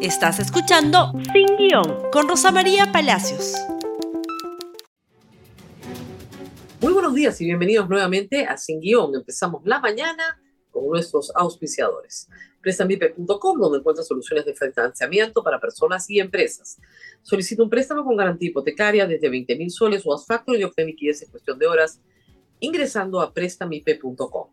Estás escuchando Sin Guión con Rosa María Palacios. Muy buenos días y bienvenidos nuevamente a Sin Guión. Empezamos la mañana con nuestros auspiciadores. Prestamipe.com, donde encuentras soluciones de financiamiento para personas y empresas. Solicita un préstamo con garantía hipotecaria desde 20 mil soles o haz factor y obtén liquidez en cuestión de horas ingresando a prestamipe.com.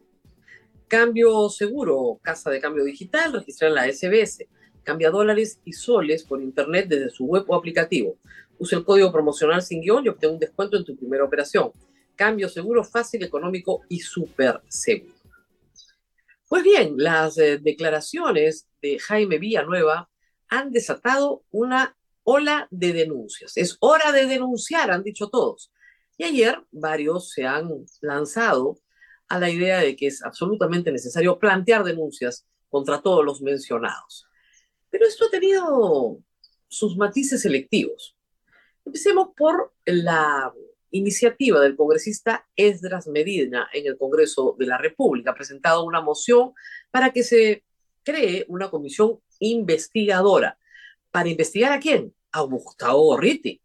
Cambio seguro, casa de cambio digital, registrar en la SBS. Cambia dólares y soles por internet desde su web o aplicativo. Usa el código promocional sin guion y obtén un descuento en tu primera operación. Cambio seguro, fácil, económico y súper seguro. Pues bien, las eh, declaraciones de Jaime Villanueva han desatado una ola de denuncias. Es hora de denunciar, han dicho todos. Y ayer varios se han lanzado a la idea de que es absolutamente necesario plantear denuncias contra todos los mencionados. Pero esto ha tenido sus matices selectivos. Empecemos por la iniciativa del congresista Esdras Medina en el Congreso de la República. Ha presentado una moción para que se cree una comisión investigadora. ¿Para investigar a quién? A Gustavo Gorriti,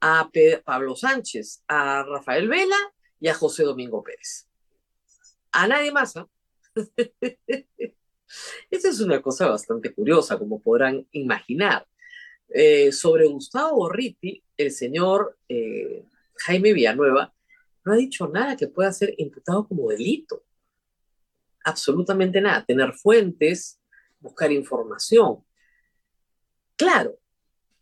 a Pablo Sánchez, a Rafael Vela y a José Domingo Pérez. A nadie más. ¿eh? Esa es una cosa bastante curiosa, como podrán imaginar. Eh, sobre Gustavo Gorriti, el señor eh, Jaime Villanueva no ha dicho nada que pueda ser imputado como delito. Absolutamente nada. Tener fuentes, buscar información. Claro,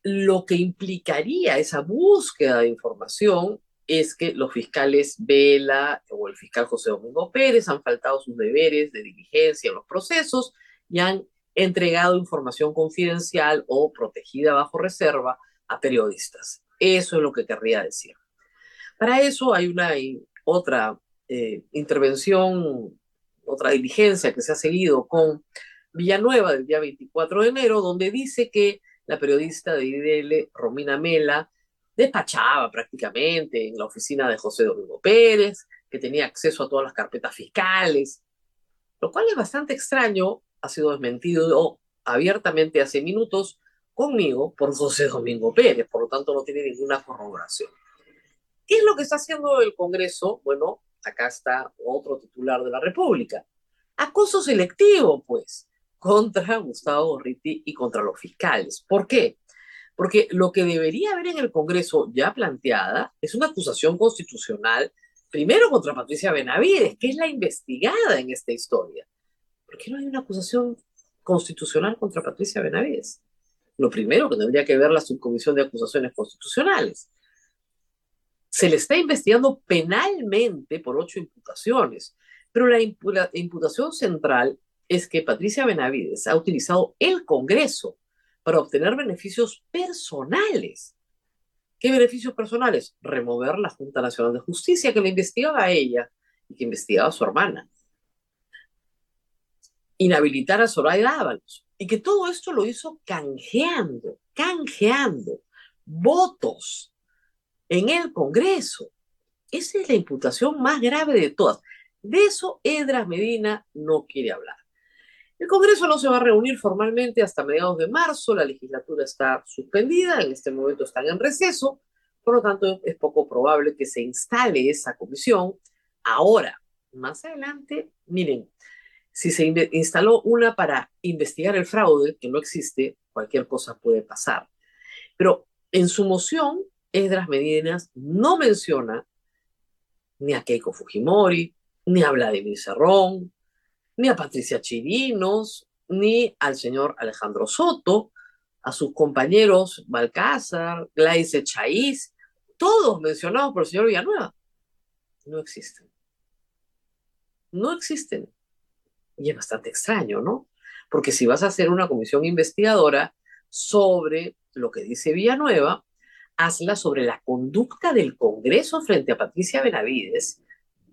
lo que implicaría esa búsqueda de información es que los fiscales Vela o el fiscal José Domingo Pérez han faltado sus deberes de diligencia en los procesos y han entregado información confidencial o protegida bajo reserva a periodistas. Eso es lo que querría decir. Para eso hay una otra eh, intervención, otra diligencia que se ha seguido con Villanueva del día 24 de enero, donde dice que la periodista de IDL, Romina Mela, despachaba prácticamente en la oficina de José Domingo Pérez, que tenía acceso a todas las carpetas fiscales, lo cual es bastante extraño, ha sido desmentido abiertamente hace minutos conmigo por José Domingo Pérez, por lo tanto no tiene ninguna corroboración. ¿Qué es lo que está haciendo el Congreso? Bueno, acá está otro titular de la República. Acoso selectivo, pues, contra Gustavo Gorriti y contra los fiscales. ¿Por qué? Porque lo que debería haber en el Congreso ya planteada es una acusación constitucional, primero contra Patricia Benavides, que es la investigada en esta historia. ¿Por qué no hay una acusación constitucional contra Patricia Benavides? Lo primero que tendría que ver la subcomisión de acusaciones constitucionales. Se le está investigando penalmente por ocho imputaciones, pero la imputación central es que Patricia Benavides ha utilizado el Congreso para obtener beneficios personales. ¿Qué beneficios personales? Remover la Junta Nacional de Justicia que le investigaba a ella y que investigaba a su hermana. Inhabilitar a Soraya Ábalos. Y que todo esto lo hizo canjeando, canjeando votos en el Congreso. Esa es la imputación más grave de todas. De eso Edras Medina no quiere hablar. El Congreso no se va a reunir formalmente hasta mediados de marzo, la legislatura está suspendida, en este momento están en receso, por lo tanto es poco probable que se instale esa comisión. Ahora, más adelante, miren, si se instaló una para investigar el fraude, que no existe, cualquier cosa puede pasar. Pero en su moción, Esdras Medinas no menciona ni a Keiko Fujimori, ni a Vladimir Cerrón, ni a Patricia Chirinos, ni al señor Alejandro Soto, a sus compañeros Balcázar, Glaice Chaís, todos mencionados por el señor Villanueva. No existen. No existen. Y es bastante extraño, ¿no? Porque si vas a hacer una comisión investigadora sobre lo que dice Villanueva, hazla sobre la conducta del Congreso frente a Patricia Benavides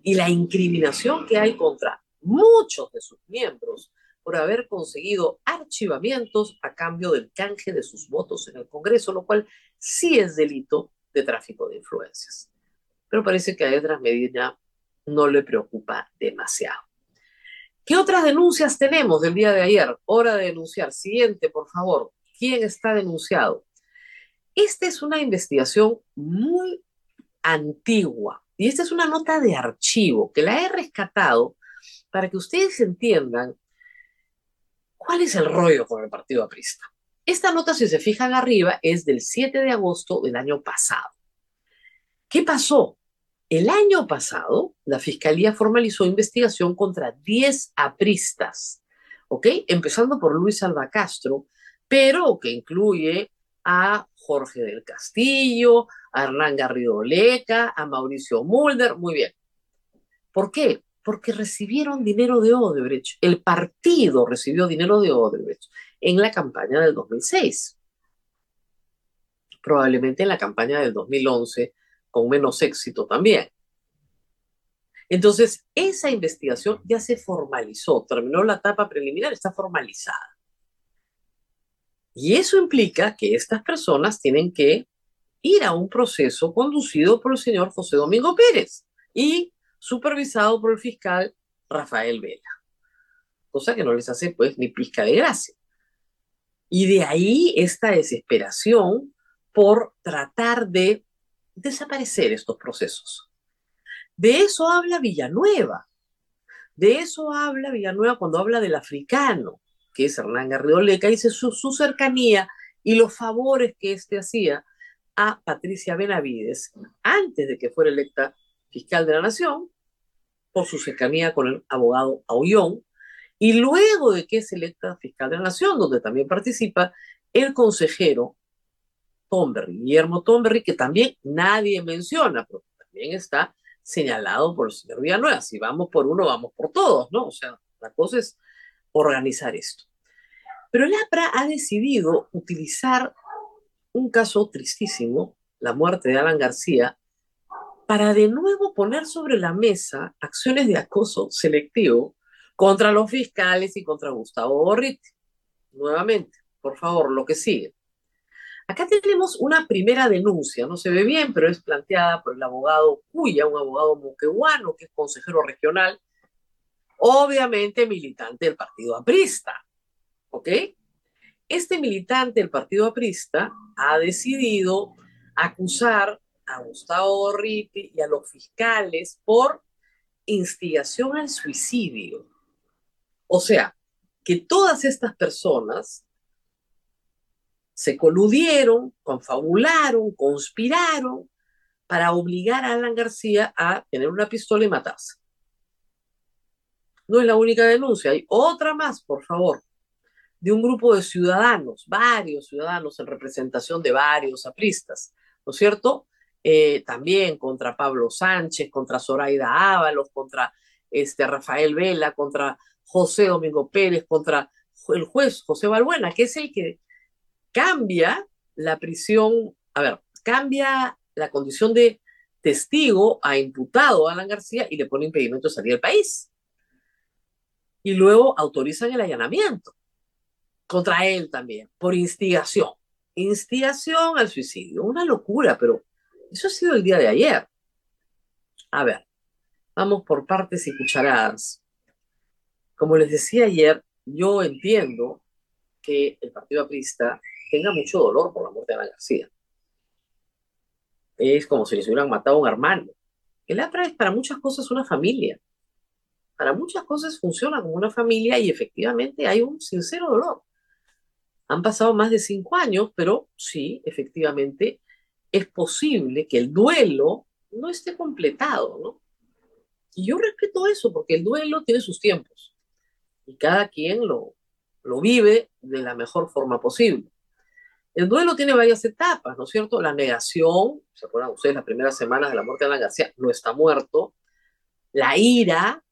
y la incriminación que hay contra muchos de sus miembros por haber conseguido archivamientos a cambio del canje de sus votos en el Congreso, lo cual sí es delito de tráfico de influencias. Pero parece que a Edras Medina no le preocupa demasiado. ¿Qué otras denuncias tenemos del día de ayer? Hora de denunciar. Siguiente, por favor. quién está denunciado. Esta es una investigación muy antigua y esta es una nota de archivo que la he rescatado para que ustedes entiendan cuál es el rollo con el Partido Aprista. Esta nota, si se fijan arriba, es del 7 de agosto del año pasado. ¿Qué pasó? El año pasado, la Fiscalía formalizó investigación contra 10 apristas, ¿ok? Empezando por Luis Alba Castro, pero que incluye a Jorge del Castillo, a Hernán Garrido Leca, a Mauricio Mulder, muy bien. ¿Por qué? Porque recibieron dinero de Odebrecht. El partido recibió dinero de Odebrecht en la campaña del 2006. Probablemente en la campaña del 2011 con menos éxito también. Entonces, esa investigación ya se formalizó, terminó la etapa preliminar, está formalizada. Y eso implica que estas personas tienen que ir a un proceso conducido por el señor José Domingo Pérez y supervisado por el fiscal Rafael Vela. Cosa que no les hace pues ni pizca de gracia. Y de ahí esta desesperación por tratar de desaparecer estos procesos. De eso habla Villanueva. De eso habla Villanueva cuando habla del africano, que es Hernán Garrido Leca, dice su, su cercanía y los favores que éste hacía a Patricia Benavides antes de que fuera electa fiscal de la Nación, por su cercanía con el abogado Aullón, y luego de que es electa fiscal de la Nación, donde también participa el consejero Tomberry, Guillermo Tomberry, que también nadie menciona, pero también está señalado por el señor Villanueva. Si vamos por uno, vamos por todos, ¿no? O sea, la cosa es organizar esto. Pero el APRA ha decidido utilizar un caso tristísimo, la muerte de Alan García, para de nuevo poner sobre la mesa acciones de acoso selectivo contra los fiscales y contra Gustavo Borriti. Nuevamente, por favor, lo que sigue. Acá tenemos una primera denuncia, no se ve bien, pero es planteada por el abogado Cuya, un abogado moqueguano que es consejero regional, obviamente militante del Partido Aprista. ¿Ok? Este militante del Partido Aprista ha decidido acusar a Gustavo Gorriti y a los fiscales por instigación al suicidio. O sea, que todas estas personas se coludieron, confabularon, conspiraron para obligar a Alan García a tener una pistola y matarse. No es la única denuncia, hay otra más, por favor, de un grupo de ciudadanos, varios ciudadanos en representación de varios apristas, ¿no es cierto? Eh, también contra Pablo Sánchez, contra Zoraida Ábalos, contra este, Rafael Vela, contra José Domingo Pérez, contra el juez José Balbuena, que es el que cambia la prisión, a ver, cambia la condición de testigo a imputado a Alan García y le pone impedimento de salir del país. Y luego autorizan el allanamiento contra él también, por instigación. Instigación al suicidio. Una locura, pero eso ha sido el día de ayer. A ver, vamos por partes y cucharadas. Como les decía ayer, yo entiendo que el Partido Aprista tenga mucho dolor por la muerte de Ana García. Es como si les hubieran matado a un hermano. El APRA es para muchas cosas una familia. Para muchas cosas funciona como una familia y efectivamente hay un sincero dolor. Han pasado más de cinco años, pero sí, efectivamente, es posible que el duelo no esté completado, ¿no? Y yo respeto eso, porque el duelo tiene sus tiempos y cada quien lo, lo vive de la mejor forma posible. El duelo tiene varias etapas, ¿no es cierto? La negación, ¿se acuerdan ustedes las primeras semanas de la muerte de Alan García? No está muerto. La ira,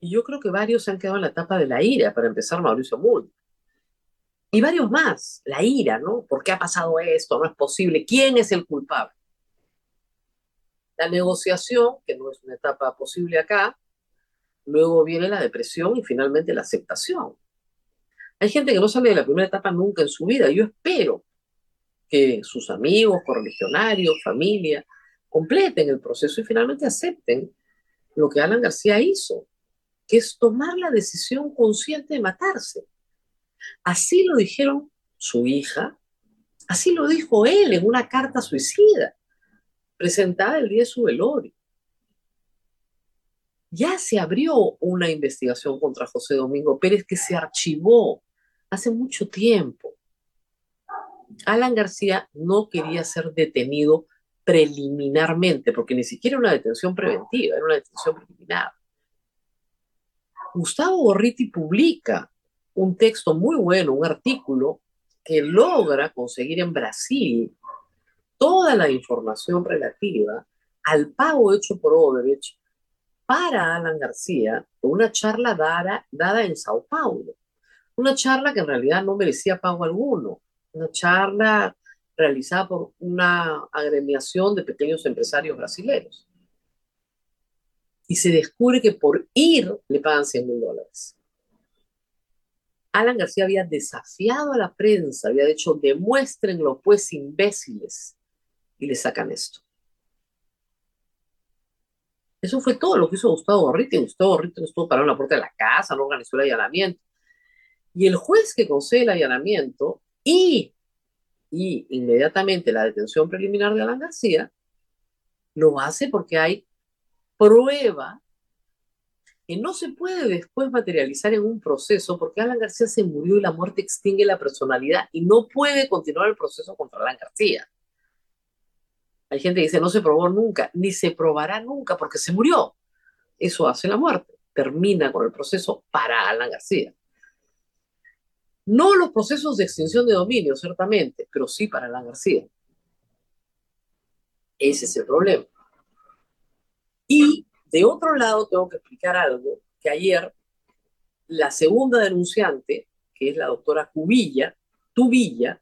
y yo creo que varios se han quedado en la etapa de la ira, para empezar Mauricio Mull. Y varios más, la ira, ¿no? ¿Por qué ha pasado esto? No es posible. ¿Quién es el culpable? La negociación, que no es una etapa posible acá, luego viene la depresión y finalmente la aceptación. Hay gente que no sale de la primera etapa nunca en su vida. Yo espero que sus amigos, correligionarios, familia, completen el proceso y finalmente acepten lo que Alan García hizo, que es tomar la decisión consciente de matarse. Así lo dijeron su hija. Así lo dijo él en una carta suicida, presentada el día de su velorio. Ya se abrió una investigación contra José Domingo Pérez que se archivó hace mucho tiempo. Alan García no quería ser detenido preliminarmente, porque ni siquiera una detención preventiva, era una detención preliminar. Gustavo Gorriti publica un texto muy bueno, un artículo que logra conseguir en Brasil toda la información relativa al pago hecho por Odebrecht para Alan García una charla dada, dada en Sao Paulo. Una charla que en realidad no merecía pago alguno. Una charla realizada por una agremiación de pequeños empresarios brasileños. Y se descubre que por ir le pagan 100 mil dólares. Alan García había desafiado a la prensa, había dicho, demuéstrenlo pues imbéciles, y le sacan esto. Eso fue todo lo que hizo Gustavo Gorriti. Gustavo Gorriti estuvo parado en la puerta de la casa, no organizó el allanamiento. Y el juez que concede el allanamiento y, y inmediatamente la detención preliminar de Alan García, lo hace porque hay prueba que no se puede después materializar en un proceso porque Alan García se murió y la muerte extingue la personalidad y no puede continuar el proceso contra Alan García. Hay gente que dice no se probó nunca, ni se probará nunca porque se murió. Eso hace la muerte, termina con el proceso para Alan García. No los procesos de extinción de dominio, ciertamente, pero sí para Alan García. Ese es el problema. Y de otro lado, tengo que explicar algo, que ayer la segunda denunciante, que es la doctora Cubilla, Tubilla,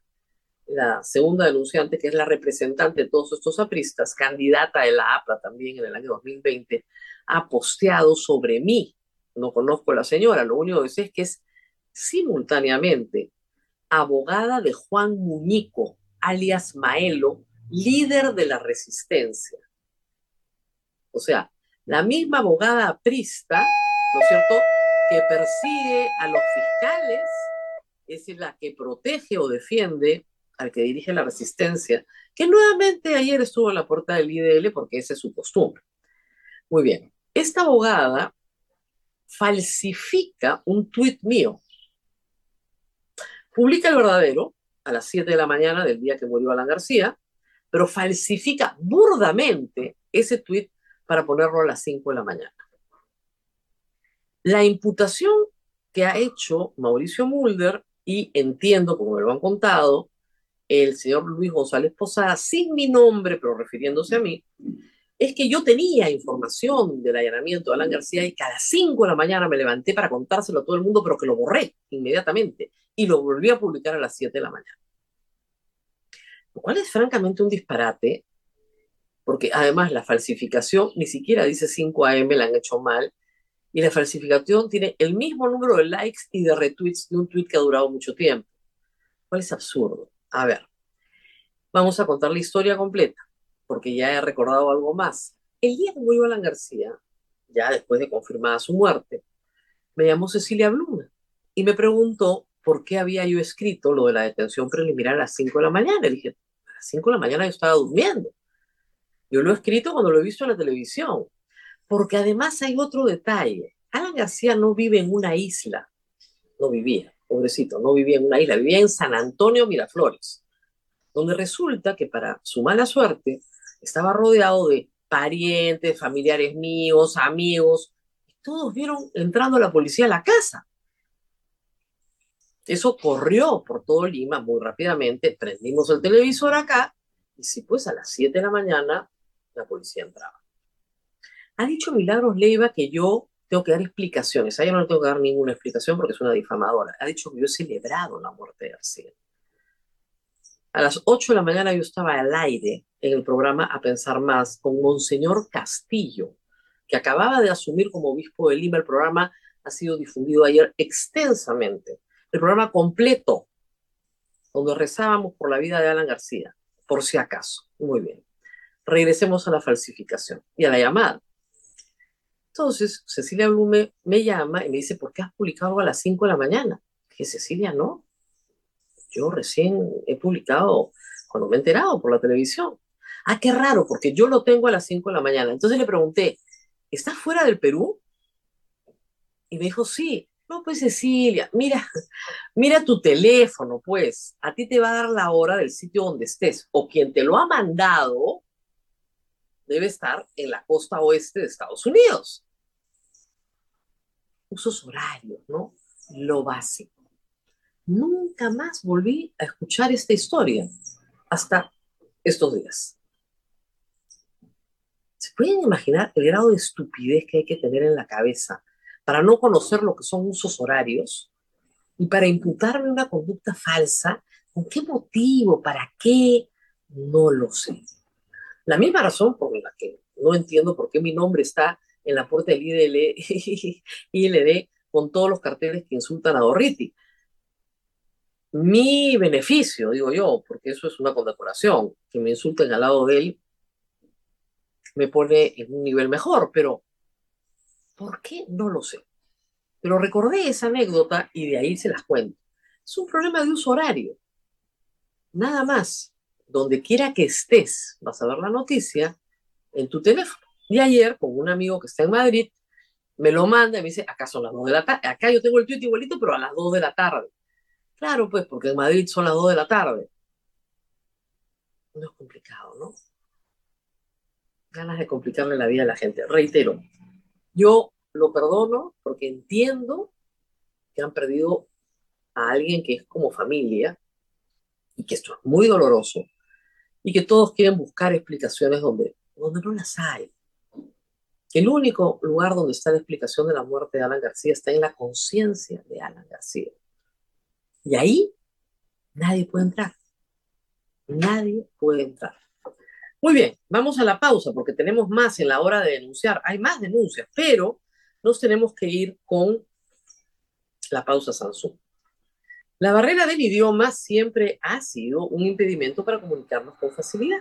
la segunda denunciante, que es la representante de todos estos apristas, candidata de la APLA también en el año 2020, ha posteado sobre mí. No conozco a la señora, lo único que sé es que es simultáneamente abogada de Juan Muñico, alias Maelo, líder de la resistencia. O sea, la misma abogada aprista, ¿no es cierto?, que persigue a los fiscales, es la que protege o defiende al que dirige la resistencia, que nuevamente ayer estuvo en la puerta del IDL porque esa es su costumbre. Muy bien, esta abogada falsifica un tuit mío Publica el verdadero a las 7 de la mañana del día que murió Alan García, pero falsifica burdamente ese tuit para ponerlo a las 5 de la mañana. La imputación que ha hecho Mauricio Mulder, y entiendo, como me lo han contado, el señor Luis González Posada, sin mi nombre, pero refiriéndose a mí, es que yo tenía información del allanamiento de Alan García y cada 5 de la mañana me levanté para contárselo a todo el mundo, pero que lo borré inmediatamente y lo volví a publicar a las 7 de la mañana. Lo cual es francamente un disparate, porque además la falsificación ni siquiera dice 5 AM, la han hecho mal, y la falsificación tiene el mismo número de likes y de retweets de un tweet que ha durado mucho tiempo. ¿Cuál es absurdo? A ver, vamos a contar la historia completa, porque ya he recordado algo más. El día que murió Alan García, ya después de confirmada su muerte, me llamó Cecilia Bluna y me preguntó por qué había yo escrito lo de la detención preliminar a las 5 de la mañana. Le dije, a las 5 de la mañana yo estaba durmiendo. Yo lo he escrito cuando lo he visto en la televisión. Porque además hay otro detalle. Alan García no vive en una isla. No vivía, pobrecito, no vivía en una isla. Vivía en San Antonio, Miraflores. Donde resulta que para su mala suerte estaba rodeado de parientes, familiares míos, amigos. Todos vieron entrando la policía a la casa. Eso corrió por todo Lima muy rápidamente, prendimos el televisor acá y sí, pues a las 7 de la mañana la policía entraba. Ha dicho Milagros Leiva que yo tengo que dar explicaciones. A ella no le tengo que dar ninguna explicación porque es una difamadora. Ha dicho que yo he celebrado la muerte de García. A las 8 de la mañana yo estaba al aire en el programa A Pensar Más con Monseñor Castillo, que acababa de asumir como obispo de Lima. El programa ha sido difundido ayer extensamente el programa completo, donde rezábamos por la vida de Alan García, por si acaso. Muy bien. Regresemos a la falsificación y a la llamada. Entonces, Cecilia Blume me llama y me dice, ¿por qué has publicado a las 5 de la mañana? Dije, Cecilia, no. yo recién he publicado cuando me he enterado por la televisión. Ah, qué raro, porque yo lo tengo a las 5 de la mañana. Entonces le pregunté, ¿estás fuera del Perú? Y me dijo, sí. No, pues Cecilia, mira, mira tu teléfono, pues. A ti te va a dar la hora del sitio donde estés. O quien te lo ha mandado debe estar en la costa oeste de Estados Unidos. Usos horarios, ¿no? Lo básico. Nunca más volví a escuchar esta historia hasta estos días. ¿Se pueden imaginar el grado de estupidez que hay que tener en la cabeza para no conocer lo que son usos horarios y para imputarme una conducta falsa? ¿Con qué motivo? ¿Para qué? No lo sé. La misma razón por la que no entiendo por qué mi nombre está en la puerta del IDL, ILD con todos los carteles que insultan a Dorriti mi beneficio, digo yo, porque eso es una condecoración, que me insulten al lado de él, me pone en un nivel mejor, pero ¿por qué? No lo sé. Pero recordé esa anécdota y de ahí se las cuento. Es un problema de uso horario. Nada más. Donde quiera que estés, vas a ver la noticia en tu teléfono. Y ayer, con un amigo que está en Madrid, me lo manda y me dice, acá son las 2 de la tarde. Acá yo tengo el tweet igualito, pero a las 2 de la tarde. Claro, pues, porque en Madrid son las 2 de la tarde. No es complicado, ¿no? Ganas de complicarle la vida a la gente. Reitero, yo lo perdono porque entiendo que han perdido a alguien que es como familia y que esto es muy doloroso y que todos quieren buscar explicaciones donde, donde no las hay. El único lugar donde está la explicación de la muerte de Alan García está en la conciencia de Alan García. Y ahí nadie puede entrar. Nadie puede entrar. Muy bien, vamos a la pausa porque tenemos más en la hora de denunciar. Hay más denuncias, pero nos tenemos que ir con la pausa Samsung. La barrera del idioma siempre ha sido un impedimento para comunicarnos con facilidad.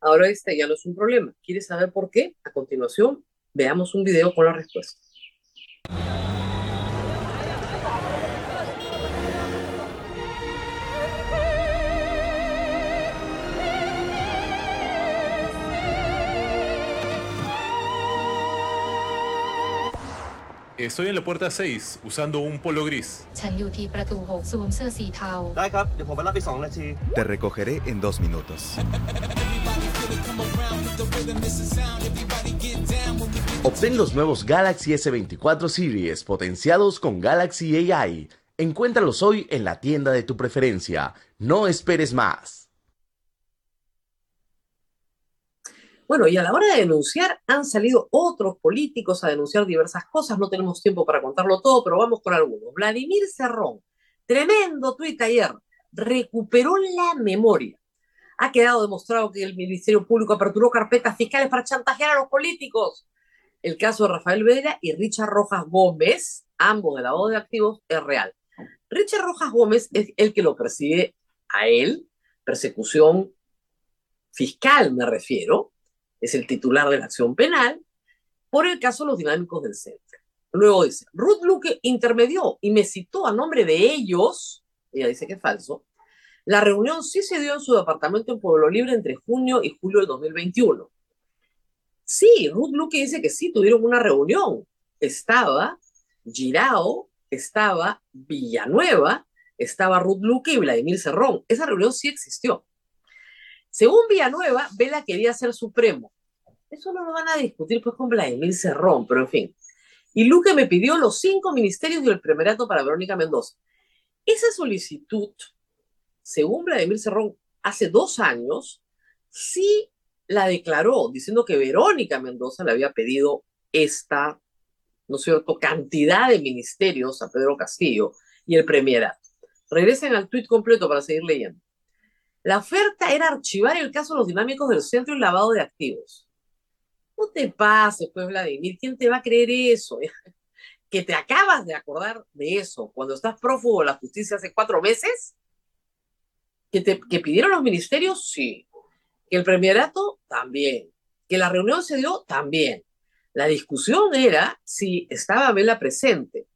Ahora este ya no es un problema. ¿Quieres saber por qué? A continuación, veamos un video con la respuesta. Estoy en la puerta 6 usando un polo gris. Te recogeré en dos minutos. Obtén los nuevos Galaxy S24 Series potenciados con Galaxy AI. Encuéntralos hoy en la tienda de tu preferencia. No esperes más. Bueno, y a la hora de denunciar han salido otros políticos a denunciar diversas cosas. No tenemos tiempo para contarlo todo, pero vamos con algunos. Vladimir Cerrón, tremendo tuit ayer, recuperó la memoria. Ha quedado demostrado que el Ministerio Público aperturó carpetas fiscales para chantajear a los políticos. El caso de Rafael Vera y Richard Rojas Gómez, ambos de la voz de activos, es real. Richard Rojas Gómez es el que lo persigue a él, persecución fiscal me refiero, es el titular de la acción penal, por el caso de los dinámicos del centro. Luego dice, Ruth Luque intermedió y me citó a nombre de ellos, ella dice que es falso, la reunión sí se dio en su departamento en Pueblo Libre entre junio y julio del 2021. Sí, Ruth Luque dice que sí, tuvieron una reunión. Estaba Girao, estaba Villanueva, estaba Ruth Luque y Vladimir Cerrón. Esa reunión sí existió. Según Villanueva, Vela quería ser supremo. Eso no lo van a discutir pues con Vladimir Cerrón, pero en fin. Y Luque me pidió los cinco ministerios del primerato para Verónica Mendoza. Esa solicitud, según Vladimir Cerrón, hace dos años, sí la declaró, diciendo que Verónica Mendoza le había pedido esta, ¿no es cierto?, cantidad de ministerios a Pedro Castillo y el premierato. Regresen al tuit completo para seguir leyendo. La oferta era archivar el caso de los dinámicos del centro y lavado de activos. No te pases, pues, Vladimir, ¿quién te va a creer eso? que te acabas de acordar de eso cuando estás prófugo de la justicia hace cuatro meses. Que, te, que pidieron los ministerios, sí. Que el premierato, también. Que la reunión se dio, también. La discusión era si estaba Vela presente.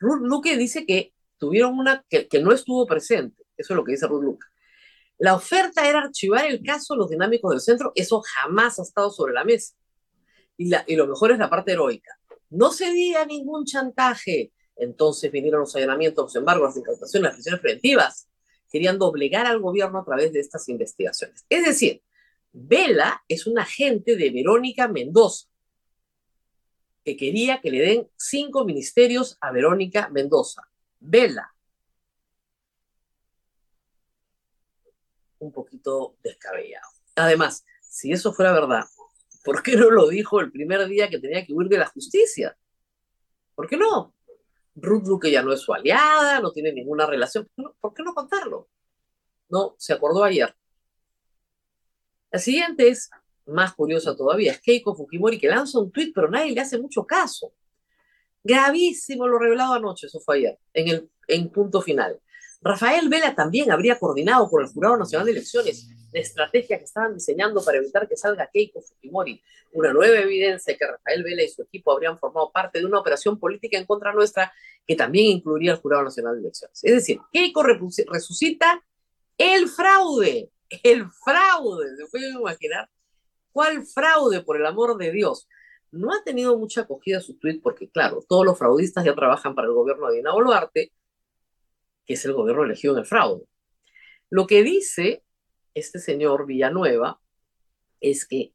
Luque dice que tuvieron una, que, que no estuvo presente. Eso es lo que dice Ruth Luca. La oferta era archivar el caso de los dinámicos del centro. Eso jamás ha estado sobre la mesa. Y, la, y lo mejor es la parte heroica. No se diga ningún chantaje. Entonces vinieron los allanamientos, los embargos, las incautaciones, las prisiones preventivas. Querían doblegar al gobierno a través de estas investigaciones. Es decir, Vela es un agente de Verónica Mendoza, que quería que le den cinco ministerios a Verónica Mendoza. Vela. Un poquito descabellado. Además, si eso fuera verdad, ¿por qué no lo dijo el primer día que tenía que huir de la justicia? ¿Por qué no? Ruth Luque ya no es su aliada, no tiene ninguna relación. ¿Por qué no contarlo? No, se acordó ayer. La siguiente es más curiosa todavía, es Keiko Fujimori que lanza un tuit, pero nadie le hace mucho caso. Gravísimo lo revelado anoche, eso fue ayer, en el en punto final. Rafael Vela también habría coordinado con el Jurado Nacional de Elecciones la estrategia que estaban diseñando para evitar que salga Keiko Fujimori. Una nueva evidencia de que Rafael Vela y su equipo habrían formado parte de una operación política en contra nuestra que también incluiría el Jurado Nacional de Elecciones. Es decir, Keiko resucita el fraude, el fraude, ¿se pueden imaginar? ¿Cuál fraude, por el amor de Dios? No ha tenido mucha acogida su tuit porque, claro, todos los fraudistas ya trabajan para el gobierno de Dina Boluarte, que es el gobierno elegido en el fraude. Lo que dice este señor Villanueva es que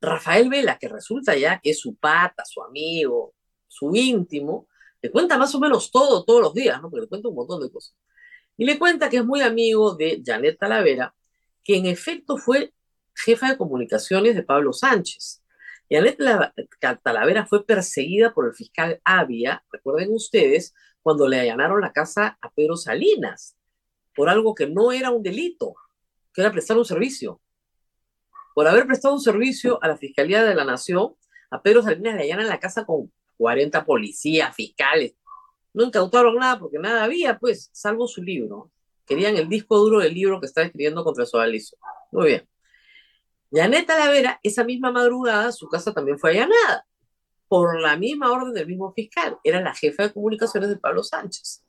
Rafael Vela, que resulta ya que es su pata, su amigo, su íntimo, le cuenta más o menos todo todos los días, ¿no? Porque le cuenta un montón de cosas. Y le cuenta que es muy amigo de Janet Talavera, que en efecto fue jefa de comunicaciones de Pablo Sánchez. Janet Talavera fue perseguida por el fiscal Avia, recuerden ustedes, cuando le allanaron la casa a Pedro Salinas, por algo que no era un delito, que era prestar un servicio. Por haber prestado un servicio a la Fiscalía de la Nación, a Pedro Salinas le allanan la casa con 40 policías, fiscales. No incautaron nada porque nada había, pues, salvo su libro. Querían el disco duro del libro que está escribiendo contra su Alicio. Muy bien. Janet Talavera, esa misma madrugada, su casa también fue allanada por la misma orden del mismo fiscal. Era la jefa de comunicaciones de Pablo Sánchez.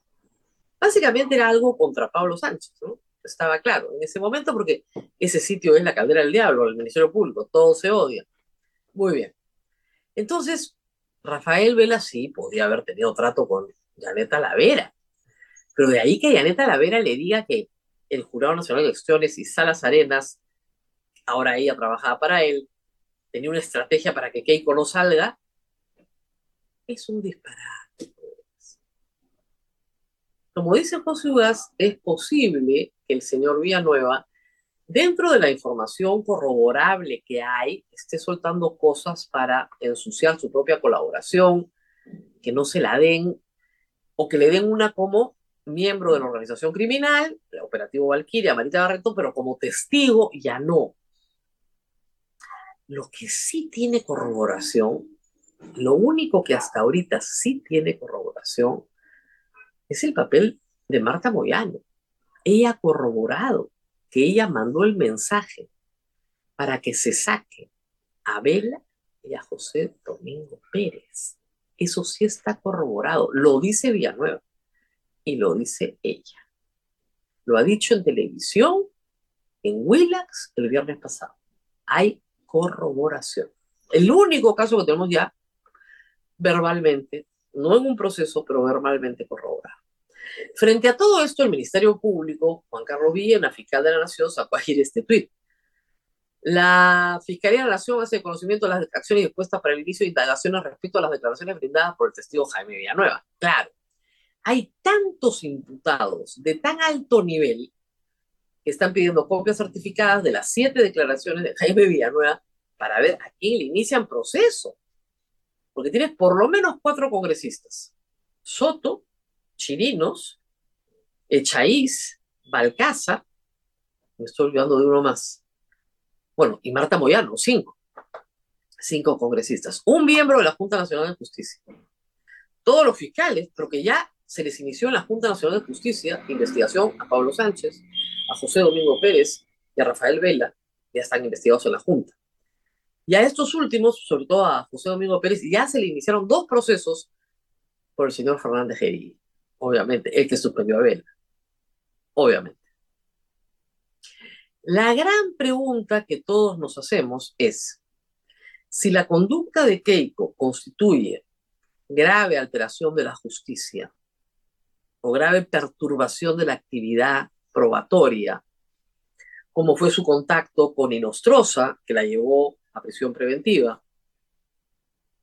Básicamente era algo contra Pablo Sánchez, ¿no? Estaba claro en ese momento porque ese sitio es la caldera del diablo, el Ministerio Público, todo se odia. Muy bien. Entonces, Rafael Vela sí podía haber tenido trato con Janet Talavera, pero de ahí que Janet Talavera le diga que el Jurado Nacional de Elecciones y Salas Arenas ahora ella trabajaba para él, tenía una estrategia para que Keiko no salga, es un disparate. Como dice José Ugas, es posible que el señor Villanueva, dentro de la información corroborable que hay, esté soltando cosas para ensuciar su propia colaboración, que no se la den, o que le den una como miembro de la organización criminal, el operativo Valquiria, Marita Barreto, pero como testigo ya no. Lo que sí tiene corroboración, lo único que hasta ahorita sí tiene corroboración, es el papel de Marta Moyano. Ella ha corroborado que ella mandó el mensaje para que se saque a Vela y a José Domingo Pérez. Eso sí está corroborado. Lo dice Villanueva y lo dice ella. Lo ha dicho en televisión, en Willax, el viernes pasado. Hay corroboración. El único caso que tenemos ya verbalmente, no en un proceso, pero verbalmente corroborado. Frente a todo esto, el Ministerio Público, Juan Carlos Villa, fiscal de la Nación, sacó ayer este tuit. La Fiscalía de la Nación hace conocimiento de las acciones dispuestas para el inicio de indagaciones respecto a las declaraciones brindadas por el testigo Jaime Villanueva. Claro, hay tantos imputados de tan alto nivel que están pidiendo copias certificadas de las siete declaraciones de Jaime Villanueva para ver a quién le inician proceso. Porque tienes por lo menos cuatro congresistas. Soto, Chirinos, Echaíz, Balcázar, me estoy olvidando de uno más. Bueno, y Marta Moyano, cinco. Cinco congresistas. Un miembro de la Junta Nacional de Justicia. Todos los fiscales, pero que ya se les inició en la Junta Nacional de Justicia investigación a Pablo Sánchez, a José Domingo Pérez y a Rafael Vela, ya están investigados en la Junta. Y a estos últimos, sobre todo a José Domingo Pérez, ya se le iniciaron dos procesos por el señor Fernández Geri, obviamente, el que suspendió a Vela. obviamente. La gran pregunta que todos nos hacemos es, si la conducta de Keiko constituye grave alteración de la justicia o grave perturbación de la actividad probatoria, como fue su contacto con Inostrosa, que la llevó a prisión preventiva,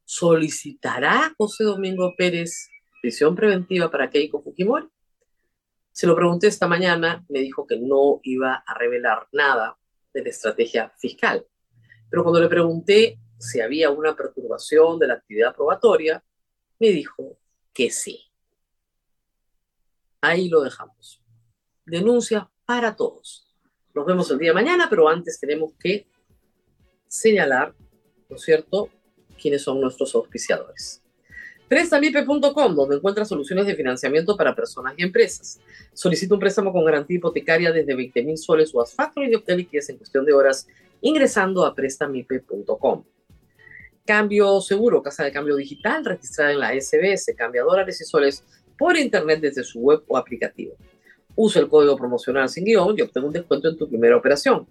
¿solicitará José Domingo Pérez prisión preventiva para Keiko Fujimori? Se lo pregunté esta mañana, me dijo que no iba a revelar nada de la estrategia fiscal. Pero cuando le pregunté si había una perturbación de la actividad probatoria, me dijo que sí. Ahí lo dejamos. Denuncia para todos. Nos vemos el día de mañana, pero antes tenemos que señalar, ¿no es cierto?, quiénes son nuestros auspiciadores. Prestamipe.com, donde encuentra soluciones de financiamiento para personas y empresas. Solicita un préstamo con garantía hipotecaria desde 20 mil soles o factor y de liquidez en cuestión de horas ingresando a prestamipe.com. Cambio seguro, casa de cambio digital registrada en la SBS, cambia dólares y soles por internet desde su web o aplicativo. Usa el código promocional sin guion y obtén un descuento en tu primera operación.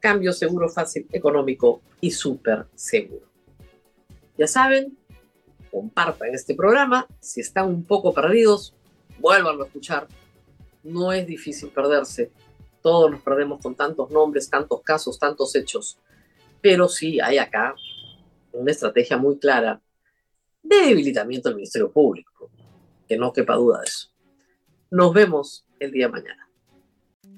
Cambio seguro, fácil, económico y súper seguro. Ya saben, compartan este programa. Si están un poco perdidos, vuélvanlo a escuchar. No es difícil perderse. Todos nos perdemos con tantos nombres, tantos casos, tantos hechos. Pero sí hay acá una estrategia muy clara de debilitamiento del Ministerio Público. Que no quepa duda de eso. Nos vemos el día mañana.